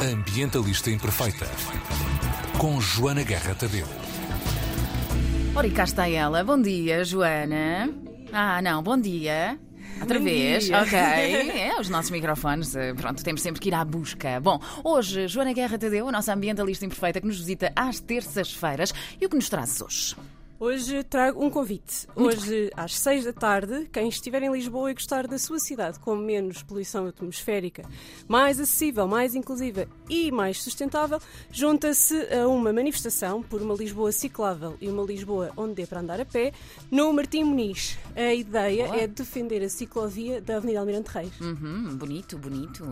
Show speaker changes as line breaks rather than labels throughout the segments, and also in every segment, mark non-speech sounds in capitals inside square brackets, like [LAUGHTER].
Ambientalista Imperfeita. Com Joana Guerra Tadeu.
Ora, e cá está ela. Bom dia, Joana. Ah, não, bom dia. Outra
Bom
vez,
dia.
ok. É, os nossos microfones, eh, pronto, temos sempre que ir à busca. Bom, hoje, Joana Guerra Tadeu, a nossa ambientalista imperfeita, que nos visita às terças-feiras. E o que nos trazes hoje?
Hoje trago um convite. Hoje, às seis da tarde, quem estiver em Lisboa e gostar da sua cidade com menos poluição atmosférica, mais acessível, mais inclusiva e mais sustentável, junta-se a uma manifestação por uma Lisboa ciclável e uma Lisboa onde dê para andar a pé, no Martim Muniz. A ideia
Boa.
é defender a ciclovia da Avenida Almirante Reis.
Uhum, bonito, bonito.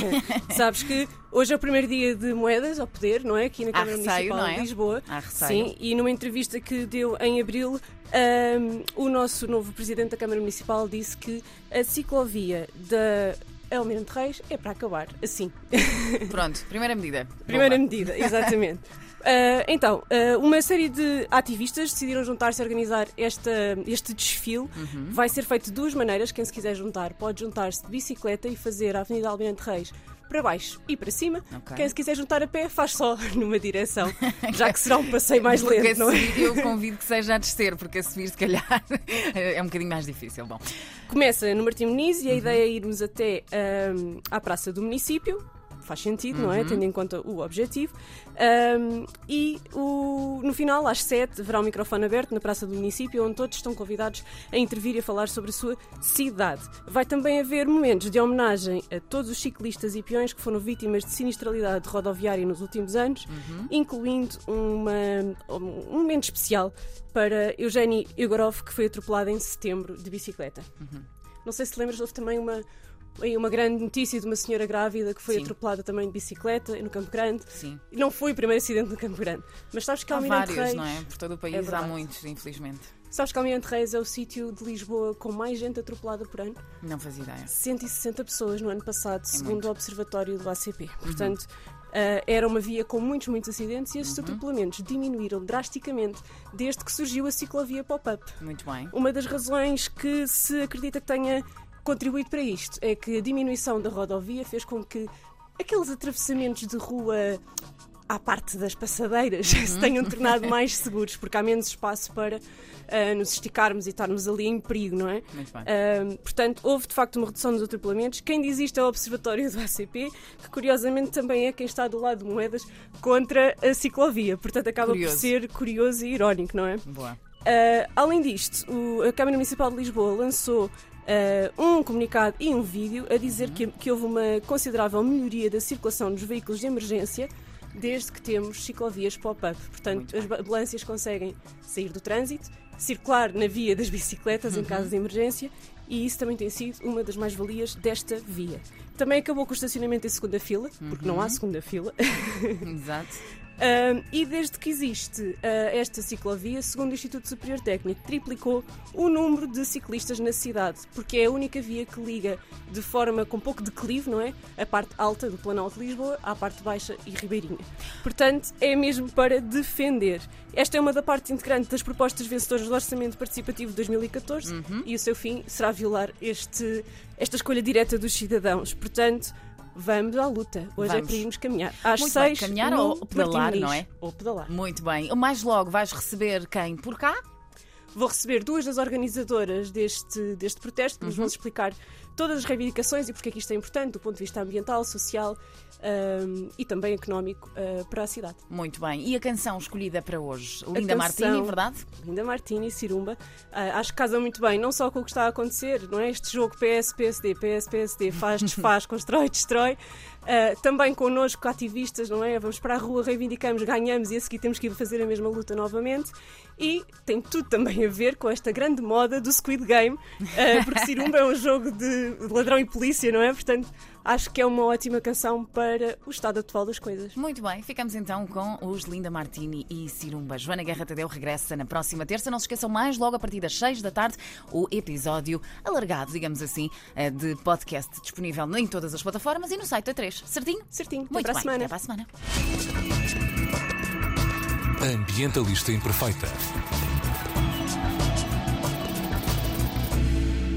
[LAUGHS]
Sabes que hoje é o primeiro dia de moedas ao poder, não é? Aqui na Câmara
receio,
Municipal
é?
de Lisboa.
Há receio.
Sim, e numa entrevista que deu em abril, ahm, o nosso novo presidente da Câmara Municipal disse que a ciclovia da Almirante Reis é para acabar, assim. [LAUGHS]
Pronto, primeira medida.
Primeira
Bomba.
medida, exatamente. [LAUGHS] Ah, então, ah, uma série de ativistas decidiram juntar-se a organizar esta, este desfile.
Uhum.
Vai ser feito de duas maneiras. Quem se quiser juntar pode juntar-se de bicicleta e fazer a Avenida Almirante Reis para baixo e para cima.
Ok.
Quem se quiser juntar a pé faz só [LAUGHS] numa direção, [LAUGHS] já que será um passeio mais
Porque
lento,
a
não é?
eu [LAUGHS] convido que seja a descer, porque a subir, se calhar, é um bocadinho mais difícil. Bom,
Começa no Martim Muniz
Uhum.
e a ideia é irmos até ahm, à Praça do Município. Faz sentido, não é?
Uhum.
Tendo em conta o objetivo. Ahm, e o- no final, às 7, haverá um microfone aberto na Praça do Município, onde todos estão convidados a intervir e a falar sobre a sua cidade. Vai também haver momentos de homenagem a todos os ciclistas e peões que foram vítimas de sinistralidade rodoviária nos últimos anos,
Uhum.
incluindo uma- um momento especial para Eugénie Igorov, que foi atropelada em setembro de bicicleta.
Uhum.
Não sei se lembras, houve também uma, aí uma grande notícia de uma senhora grávida que foi
Sim.
atropelada também de bicicleta no Campo Grande.
sim.
E não foi o primeiro acidente no Campo Grande. Mas sabes que
Há vários,
Reis.
não é? Por todo o país há
verdade.
muitos, infelizmente.
Sabes que Almirante Reis é o sítio de Lisboa com mais gente atropelada por ano?
Não fazia ideia.
160 pessoas no ano passado, segundo
muito.
o Observatório do ACP. Portanto, ah, era uma via com muitos, muitos acidentes e estes atropelamentos diminuíram drasticamente desde que surgiu a ciclovia pop-up.
Muito bem.
Uma das razões que se acredita que tenha contribuído para isto é que a diminuição da rodovia fez com que aqueles atravessamentos de rua à parte das passadeiras [LAUGHS] se tenham tornado mais seguros, porque há menos espaço para ah, nos esticarmos e estarmos ali em perigo, não é?
Muito bem.
Ahm, portanto, houve de facto uma redução dos atropelamentos. Quem diz isto é o Observatório do ACP, que curiosamente também é quem está do lado de moedas contra a ciclovia. Portanto, acaba
Curioso.
por ser curioso e irónico, não é?
Boa.
Uh, além disto, o- a Câmara Municipal de Lisboa lançou uh, um comunicado e um vídeo a dizer que, que houve uma considerável melhoria da circulação dos veículos de emergência desde que temos ciclovias pop-up. Portanto, as ambulâncias conseguem sair do trânsito, circular na via das bicicletas em caso de emergência e isso também tem sido uma das mais-valias desta via. Também acabou com o estacionamento em segunda fila, porque não há segunda fila.
Exato. [LAUGHS]
Um, e desde que existe uh, esta ciclovia, segundo o Instituto Superior Técnico, triplicou o número de ciclistas na cidade, porque é a única via que liga de forma com pouco declive, não é? A parte alta do Planalto de Lisboa à parte baixa e ribeirinha. Portanto, é mesmo para defender. Esta é uma da parte integrante das propostas vencedoras do Orçamento Participativo de 2014 e o seu fim será violar este, esta escolha direta dos cidadãos. Portanto, vamos à luta. Hoje é
Vamos.
para irmos caminhar. Às
Muito bem,
seis,
caminhar
no
ou pedalar,
Martim
não é?
Ou pedalar.
Muito bem. Mais logo vais receber quem? Por cá?
Vou receber duas das organizadoras deste, deste protesto que nos
Uhum.
vão explicar todas as reivindicações e porque é que isto é importante do ponto de vista ambiental, social ahm, e também económico ah, para a cidade.
Muito bem. E a canção escolhida para hoje? Linda
canção-
Martini, verdade?
Linda Martini Cirumba, ah, acho que casa muito bem, não só com o que está a acontecer, não é? Este jogo PS-PSD, PS-PSD, faz, desfaz, [LAUGHS] constrói, destrói. Ah, também connosco, ativistas, não é? Vamos para a rua, reivindicamos, ganhamos e a seguir temos que ir fazer a mesma luta novamente. E tem tudo também a ver com esta grande moda do Squid Game, porque Cirumba é um jogo de ladrão e polícia, não é? Portanto, acho que é uma ótima canção para o estado atual das coisas.
Muito bem. Ficamos então com os Linda Martini e Cirumba. Joana Guerra Tadeu regressa na próxima terça. Não se esqueçam mais logo a partir das 6 da tarde o episódio alargado, digamos assim, eh, de podcast disponível em todas as plataformas e no site da 3. Certinho?
Certinho, até
Muito
para a
bem.
semana.
Até para a semana.
Ambientalista Imperfeita.